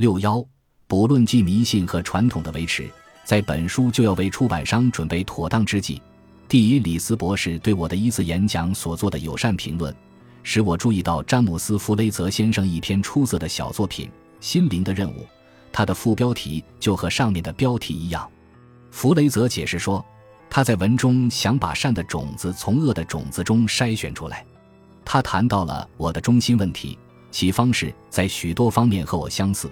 六幺，不论即迷信和传统的维持，在本书就要为出版商准备妥当之际。第一，李斯博士对我的一次演讲所做的友善评论，使我注意到詹姆斯·弗雷泽先生一篇出色的小作品《心灵的任务》，它的副标题就和上面的标题一样。弗雷泽解释说，他在文中想把善的种子从恶的种子中筛选出来。他谈到了我的中心问题，其方式在许多方面和我相似。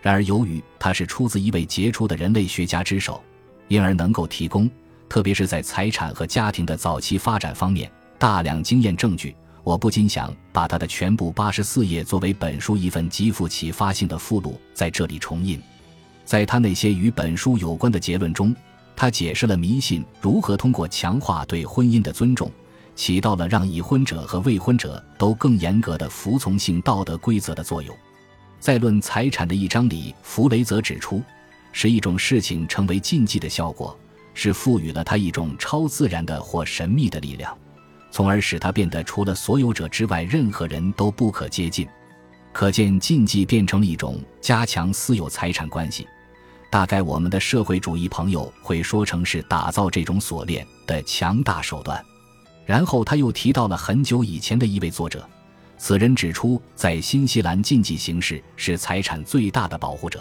然而，由于他是出自一位杰出的人类学家之手，因而能够提供。特别是在财产和家庭的早期发展方面，大量经验证据，我不禁想把他的全部八十四页作为本书一份极富启发性的附录在这里重印。在他那些与本书有关的结论中，他解释了迷信如何通过强化对婚姻的尊重，起到了让已婚者和未婚者都更严格的服从性道德规则的作用。在论财产的一章里，弗雷泽指出，使一种事情成为禁忌的效果。是赋予了它一种超自然的或神秘的力量，从而使他变得除了所有者之外，任何人都不可接近。可见，禁忌变成了一种加强私有财产关系。大概我们的社会主义朋友会说成是打造这种锁链的强大手段。然后他又提到了很久以前的一位作者，此人指出，在新西兰禁忌形式是财产最大的保护者，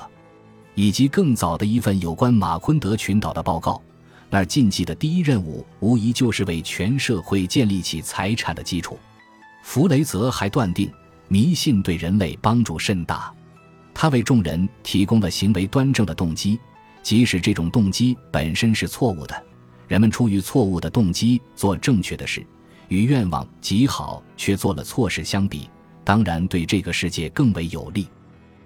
以及更早的一份有关马昆德群岛的报告。那禁忌的第一任务，无疑就是为全社会建立起财产的基础。弗雷泽还断定，迷信对人类帮助甚大，他为众人提供了行为端正的动机，即使这种动机本身是错误的。人们出于错误的动机做正确的事，与愿望极好却做了错事相比，当然对这个世界更为有利。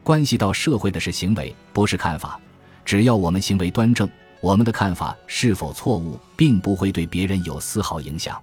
关系到社会的是行为，不是看法。只要我们行为端正。我们的看法是否错误，并不会对别人有丝毫影响。